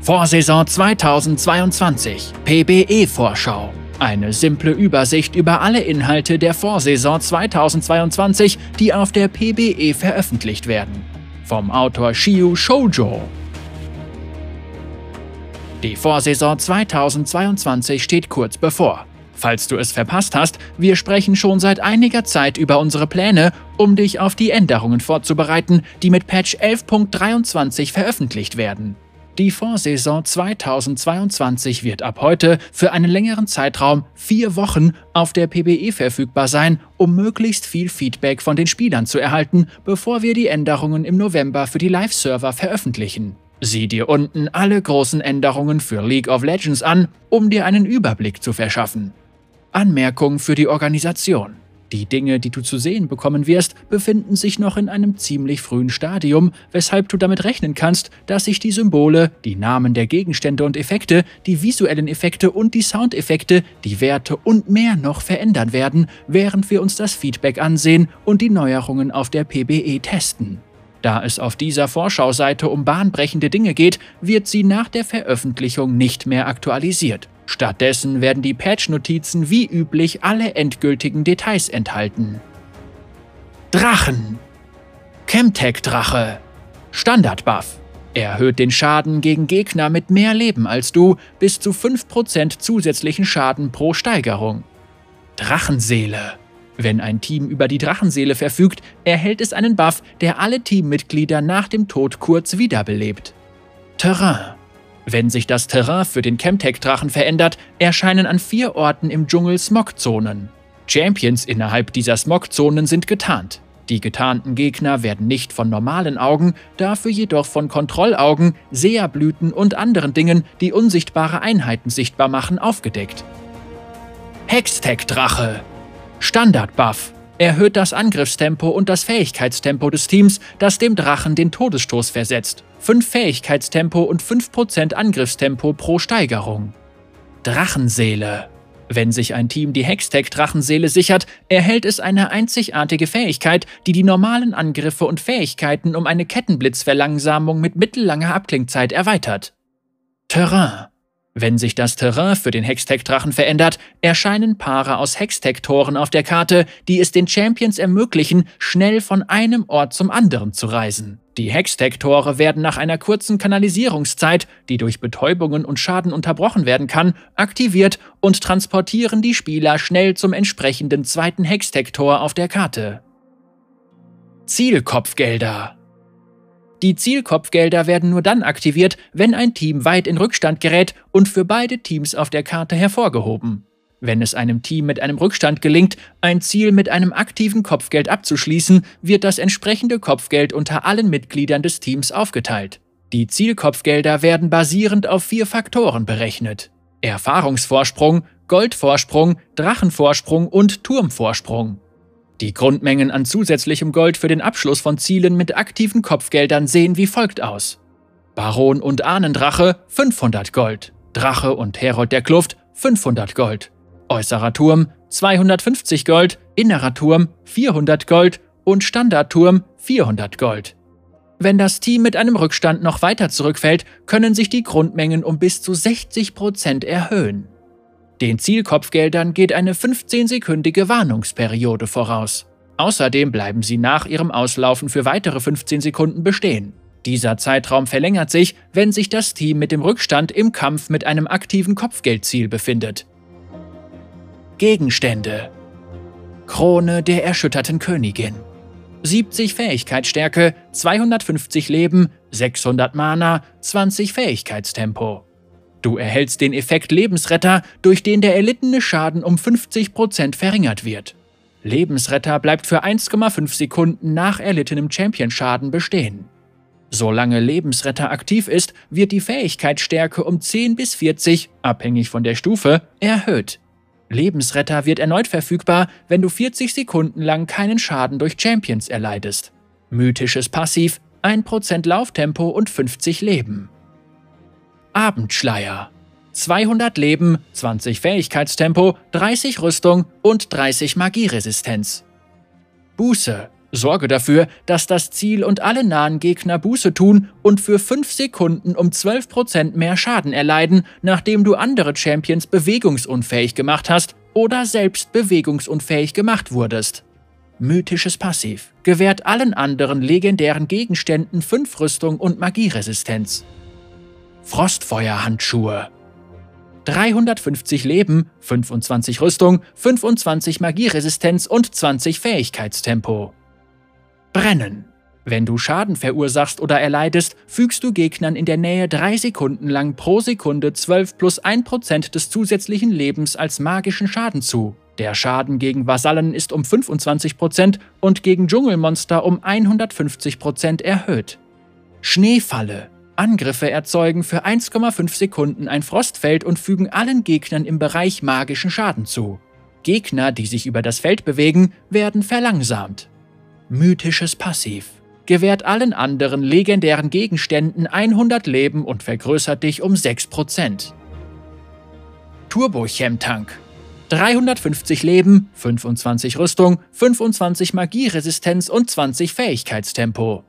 Vorsaison 2022 PBE-Vorschau. Eine simple Übersicht über alle Inhalte der Vorsaison 2022, die auf der PBE veröffentlicht werden. Vom Autor Shiu Shoujo. Die Vorsaison 2022 steht kurz bevor. Falls du es verpasst hast, wir sprechen schon seit einiger Zeit über unsere Pläne, um dich auf die Änderungen vorzubereiten, die mit Patch 11.23 veröffentlicht werden. Die Vorsaison 2022 wird ab heute für einen längeren Zeitraum vier Wochen auf der PBE verfügbar sein, um möglichst viel Feedback von den Spielern zu erhalten, bevor wir die Änderungen im November für die Live-Server veröffentlichen. Sieh dir unten alle großen Änderungen für League of Legends an, um dir einen Überblick zu verschaffen. Anmerkung für die Organisation. Die Dinge, die du zu sehen bekommen wirst, befinden sich noch in einem ziemlich frühen Stadium, weshalb du damit rechnen kannst, dass sich die Symbole, die Namen der Gegenstände und Effekte, die visuellen Effekte und die Soundeffekte, die Werte und mehr noch verändern werden, während wir uns das Feedback ansehen und die Neuerungen auf der PBE testen. Da es auf dieser Vorschauseite um bahnbrechende Dinge geht, wird sie nach der Veröffentlichung nicht mehr aktualisiert. Stattdessen werden die Patch-Notizen wie üblich alle endgültigen Details enthalten. Drachen Chemtech-Drache Standard-Buff Erhöht den Schaden gegen Gegner mit mehr Leben als du bis zu 5% zusätzlichen Schaden pro Steigerung. Drachenseele Wenn ein Team über die Drachenseele verfügt, erhält es einen Buff, der alle Teammitglieder nach dem Tod kurz wiederbelebt. Terrain wenn sich das Terrain für den Chemtech-Drachen verändert, erscheinen an vier Orten im Dschungel Smogzonen. Champions innerhalb dieser Smogzonen sind getarnt. Die getarnten Gegner werden nicht von normalen Augen, dafür jedoch von Kontrollaugen, Seherblüten und anderen Dingen, die unsichtbare Einheiten sichtbar machen, aufgedeckt. Hextech-Drache Standard-Buff erhöht das Angriffstempo und das Fähigkeitstempo des Teams, das dem Drachen den Todesstoß versetzt. 5 Fähigkeitstempo und 5% Angriffstempo pro Steigerung. Drachenseele. Wenn sich ein Team die Hextech-Drachenseele sichert, erhält es eine einzigartige Fähigkeit, die die normalen Angriffe und Fähigkeiten um eine Kettenblitzverlangsamung mit mittellanger Abklingzeit erweitert. Terrain. Wenn sich das Terrain für den Hextech-Drachen verändert, erscheinen Paare aus Hextech-Toren auf der Karte, die es den Champions ermöglichen, schnell von einem Ort zum anderen zu reisen. Die Hextech-Tore werden nach einer kurzen Kanalisierungszeit, die durch Betäubungen und Schaden unterbrochen werden kann, aktiviert und transportieren die Spieler schnell zum entsprechenden zweiten Hextech-Tor auf der Karte. Zielkopfgelder die Zielkopfgelder werden nur dann aktiviert, wenn ein Team weit in Rückstand gerät und für beide Teams auf der Karte hervorgehoben. Wenn es einem Team mit einem Rückstand gelingt, ein Ziel mit einem aktiven Kopfgeld abzuschließen, wird das entsprechende Kopfgeld unter allen Mitgliedern des Teams aufgeteilt. Die Zielkopfgelder werden basierend auf vier Faktoren berechnet. Erfahrungsvorsprung, Goldvorsprung, Drachenvorsprung und Turmvorsprung. Die Grundmengen an zusätzlichem Gold für den Abschluss von Zielen mit aktiven Kopfgeldern sehen wie folgt aus. Baron und Ahnendrache 500 Gold, Drache und Herold der Kluft 500 Gold, äußerer Turm 250 Gold, innerer Turm 400 Gold und Standardturm 400 Gold. Wenn das Team mit einem Rückstand noch weiter zurückfällt, können sich die Grundmengen um bis zu 60% erhöhen. Den Zielkopfgeldern geht eine 15-sekündige Warnungsperiode voraus. Außerdem bleiben sie nach ihrem Auslaufen für weitere 15 Sekunden bestehen. Dieser Zeitraum verlängert sich, wenn sich das Team mit dem Rückstand im Kampf mit einem aktiven Kopfgeldziel befindet. Gegenstände Krone der erschütterten Königin 70 Fähigkeitsstärke, 250 Leben, 600 Mana, 20 Fähigkeitstempo. Du erhältst den Effekt Lebensretter, durch den der erlittene Schaden um 50% verringert wird. Lebensretter bleibt für 1,5 Sekunden nach erlittenem Championschaden bestehen. Solange Lebensretter aktiv ist, wird die Fähigkeitsstärke um 10 bis 40, abhängig von der Stufe, erhöht. Lebensretter wird erneut verfügbar, wenn du 40 Sekunden lang keinen Schaden durch Champions erleidest. Mythisches Passiv, 1% Lauftempo und 50 Leben. Abendschleier. 200 Leben, 20 Fähigkeitstempo, 30 Rüstung und 30 Magieresistenz. Buße. Sorge dafür, dass das Ziel und alle nahen Gegner Buße tun und für 5 Sekunden um 12% mehr Schaden erleiden, nachdem du andere Champions bewegungsunfähig gemacht hast oder selbst bewegungsunfähig gemacht wurdest. Mythisches Passiv gewährt allen anderen legendären Gegenständen 5 Rüstung und Magieresistenz. Frostfeuerhandschuhe 350 Leben, 25 Rüstung, 25 Magieresistenz und 20 Fähigkeitstempo. Brennen. Wenn du Schaden verursachst oder erleidest, fügst du Gegnern in der Nähe 3 Sekunden lang pro Sekunde 12 plus 1% des zusätzlichen Lebens als magischen Schaden zu. Der Schaden gegen Vasallen ist um 25% und gegen Dschungelmonster um 150% erhöht. Schneefalle. Angriffe erzeugen für 1,5 Sekunden ein Frostfeld und fügen allen Gegnern im Bereich magischen Schaden zu. Gegner, die sich über das Feld bewegen, werden verlangsamt. Mythisches Passiv gewährt allen anderen legendären Gegenständen 100 Leben und vergrößert dich um 6%. Turbo-Chemtank 350 Leben, 25 Rüstung, 25 Magieresistenz und 20 Fähigkeitstempo.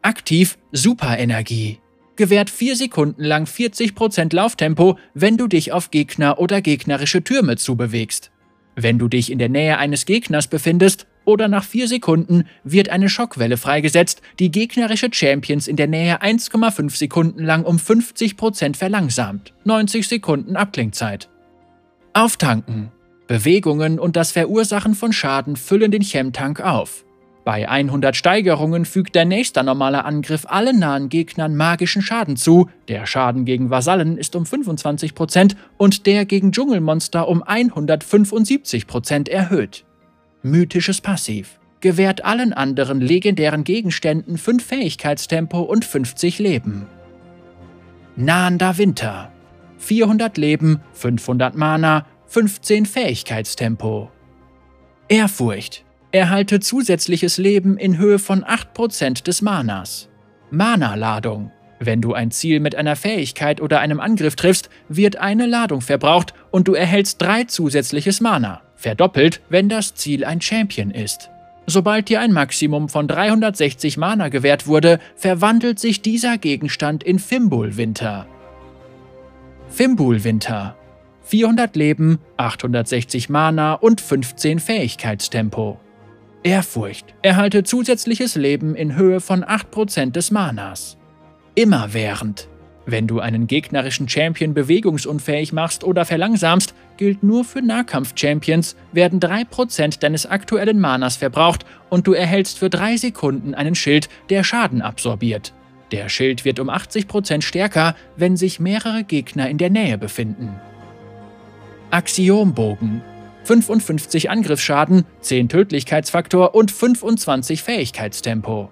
Aktiv Superenergie gewährt 4 Sekunden lang 40% Lauftempo, wenn du dich auf Gegner oder gegnerische Türme zubewegst. Wenn du dich in der Nähe eines Gegners befindest oder nach 4 Sekunden wird eine Schockwelle freigesetzt, die gegnerische Champions in der Nähe 1,5 Sekunden lang um 50% verlangsamt. 90 Sekunden Abklingzeit. Auftanken. Bewegungen und das Verursachen von Schaden füllen den Chemtank auf. Bei 100 Steigerungen fügt der nächste normale Angriff allen nahen Gegnern magischen Schaden zu, der Schaden gegen Vasallen ist um 25% und der gegen Dschungelmonster um 175% erhöht. Mythisches Passiv gewährt allen anderen legendären Gegenständen 5 Fähigkeitstempo und 50 Leben. Nahender Winter 400 Leben, 500 Mana, 15 Fähigkeitstempo. Ehrfurcht Erhalte zusätzliches Leben in Höhe von 8% des Manas. Mana-Ladung. Wenn du ein Ziel mit einer Fähigkeit oder einem Angriff triffst, wird eine Ladung verbraucht und du erhältst drei zusätzliches Mana. Verdoppelt, wenn das Ziel ein Champion ist. Sobald dir ein Maximum von 360 Mana gewährt wurde, verwandelt sich dieser Gegenstand in Fimbul-Winter. Fimbul-Winter 400 Leben, 860 Mana und 15 Fähigkeitstempo. Ehrfurcht. Erhalte zusätzliches Leben in Höhe von 8% des Manas. Immerwährend. Wenn du einen gegnerischen Champion bewegungsunfähig machst oder verlangsamst, gilt nur für Nahkampf-Champions, werden 3% deines aktuellen Manas verbraucht und du erhältst für 3 Sekunden einen Schild, der Schaden absorbiert. Der Schild wird um 80% stärker, wenn sich mehrere Gegner in der Nähe befinden. Axiombogen 55 Angriffsschaden, 10 Tödlichkeitsfaktor und 25 Fähigkeitstempo.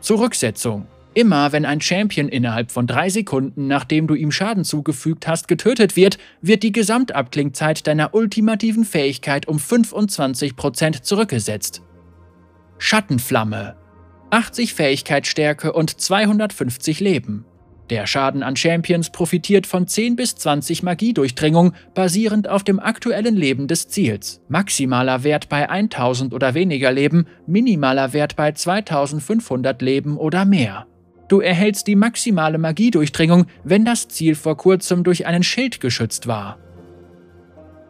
Zurücksetzung. Immer wenn ein Champion innerhalb von 3 Sekunden, nachdem du ihm Schaden zugefügt hast, getötet wird, wird die Gesamtabklingzeit deiner ultimativen Fähigkeit um 25% zurückgesetzt. Schattenflamme. 80 Fähigkeitsstärke und 250 Leben. Der Schaden an Champions profitiert von 10 bis 20 Magiedurchdringung, basierend auf dem aktuellen Leben des Ziels. Maximaler Wert bei 1000 oder weniger Leben, minimaler Wert bei 2500 Leben oder mehr. Du erhältst die maximale Magiedurchdringung, wenn das Ziel vor kurzem durch einen Schild geschützt war.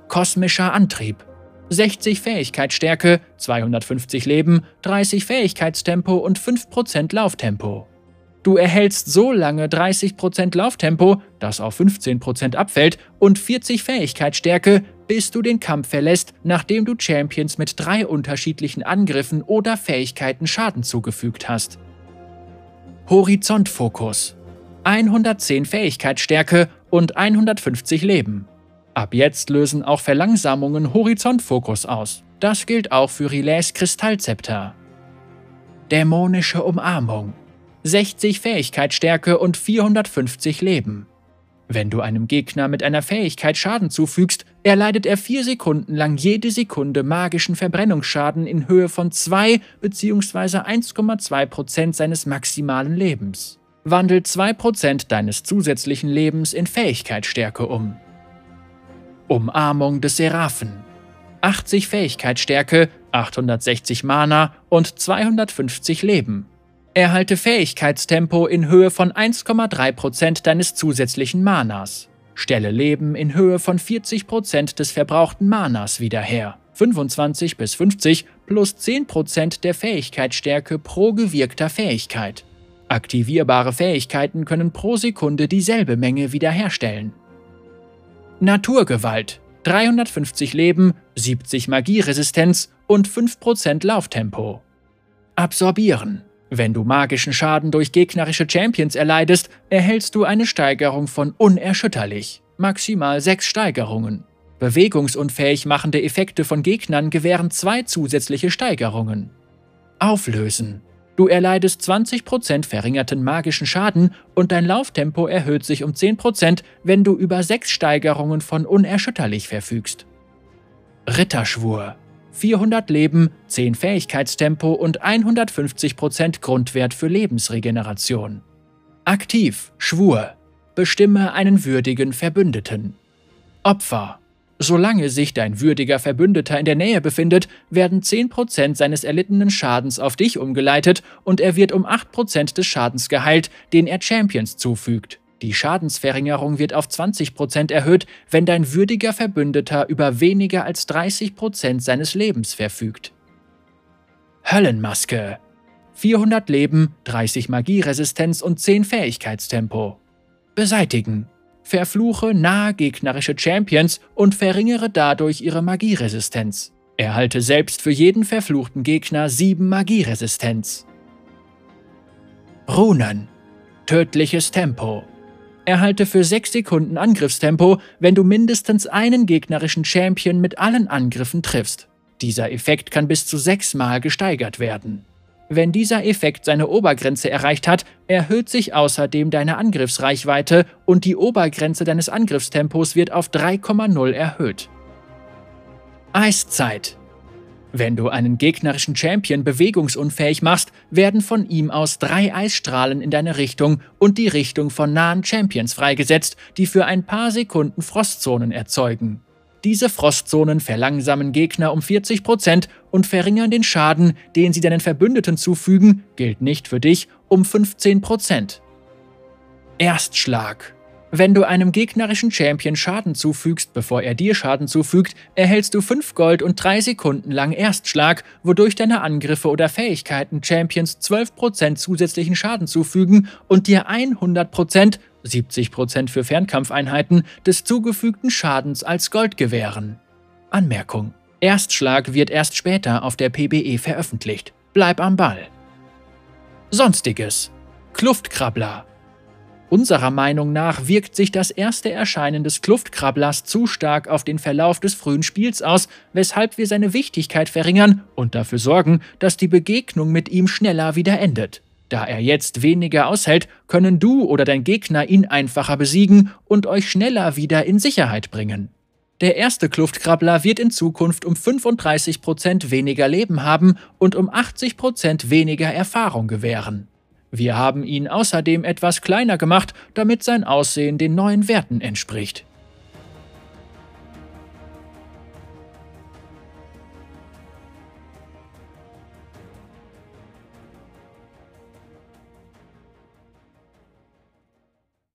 Kosmischer Antrieb 60 Fähigkeitsstärke, 250 Leben, 30 Fähigkeitstempo und 5% Lauftempo. Du erhältst so lange 30% Lauftempo, das auf 15% abfällt, und 40 Fähigkeitsstärke, bis du den Kampf verlässt, nachdem du Champions mit drei unterschiedlichen Angriffen oder Fähigkeiten Schaden zugefügt hast. Horizontfokus 110 Fähigkeitsstärke und 150 Leben. Ab jetzt lösen auch Verlangsamungen Horizontfokus aus. Das gilt auch für Relays Kristallzepter. Dämonische Umarmung 60 Fähigkeitsstärke und 450 Leben. Wenn du einem Gegner mit einer Fähigkeit Schaden zufügst, erleidet er 4 Sekunden lang jede Sekunde magischen Verbrennungsschaden in Höhe von 2 bzw. 1,2% seines maximalen Lebens. Wandel 2% deines zusätzlichen Lebens in Fähigkeitsstärke um. Umarmung des Seraphen 80 Fähigkeitsstärke, 860 Mana und 250 Leben. Erhalte Fähigkeitstempo in Höhe von 1,3% deines zusätzlichen Manas. Stelle Leben in Höhe von 40% des verbrauchten Manas wieder her. 25 bis 50 plus 10% der Fähigkeitsstärke pro gewirkter Fähigkeit. Aktivierbare Fähigkeiten können pro Sekunde dieselbe Menge wiederherstellen. Naturgewalt 350 Leben, 70 Magieresistenz und 5% Lauftempo. Absorbieren. Wenn du magischen Schaden durch gegnerische Champions erleidest, erhältst du eine Steigerung von unerschütterlich, maximal 6 Steigerungen. Bewegungsunfähig machende Effekte von Gegnern gewähren zwei zusätzliche Steigerungen. Auflösen. Du erleidest 20% verringerten magischen Schaden und dein Lauftempo erhöht sich um 10%, wenn du über 6 Steigerungen von unerschütterlich verfügst. Ritterschwur. 400 Leben, 10 Fähigkeitstempo und 150% Grundwert für Lebensregeneration. Aktiv, Schwur. Bestimme einen würdigen Verbündeten. Opfer. Solange sich dein würdiger Verbündeter in der Nähe befindet, werden 10% seines erlittenen Schadens auf dich umgeleitet und er wird um 8% des Schadens geheilt, den er Champions zufügt. Die Schadensverringerung wird auf 20% erhöht, wenn dein würdiger Verbündeter über weniger als 30% seines Lebens verfügt. Höllenmaske 400 Leben, 30 Magieresistenz und 10 Fähigkeitstempo. Beseitigen verfluche nahe gegnerische Champions und verringere dadurch ihre Magieresistenz. Erhalte selbst für jeden verfluchten Gegner 7 Magieresistenz. Runen. Tödliches Tempo. Erhalte für 6 Sekunden Angriffstempo, wenn du mindestens einen gegnerischen Champion mit allen Angriffen triffst. Dieser Effekt kann bis zu 6 Mal gesteigert werden. Wenn dieser Effekt seine Obergrenze erreicht hat, erhöht sich außerdem deine Angriffsreichweite und die Obergrenze deines Angriffstempos wird auf 3,0 erhöht. Eiszeit wenn du einen gegnerischen Champion bewegungsunfähig machst, werden von ihm aus drei Eisstrahlen in deine Richtung und die Richtung von nahen Champions freigesetzt, die für ein paar Sekunden Frostzonen erzeugen. Diese Frostzonen verlangsamen Gegner um 40% und verringern den Schaden, den sie deinen Verbündeten zufügen, gilt nicht für dich, um 15%. Erstschlag wenn du einem gegnerischen Champion Schaden zufügst, bevor er dir Schaden zufügt, erhältst du 5 Gold und 3 Sekunden lang Erstschlag, wodurch deine Angriffe oder Fähigkeiten Champions 12% zusätzlichen Schaden zufügen und dir 100%, 70% für Fernkampfeinheiten, des zugefügten Schadens als Gold gewähren. Anmerkung. Erstschlag wird erst später auf der PBE veröffentlicht. Bleib am Ball. Sonstiges. Kluftkrabbler. Unserer Meinung nach wirkt sich das erste Erscheinen des Kluftkrabblers zu stark auf den Verlauf des frühen Spiels aus, weshalb wir seine Wichtigkeit verringern und dafür sorgen, dass die Begegnung mit ihm schneller wieder endet. Da er jetzt weniger aushält, können du oder dein Gegner ihn einfacher besiegen und euch schneller wieder in Sicherheit bringen. Der erste Kluftkrabbler wird in Zukunft um 35% weniger Leben haben und um 80% weniger Erfahrung gewähren. Wir haben ihn außerdem etwas kleiner gemacht, damit sein Aussehen den neuen Werten entspricht.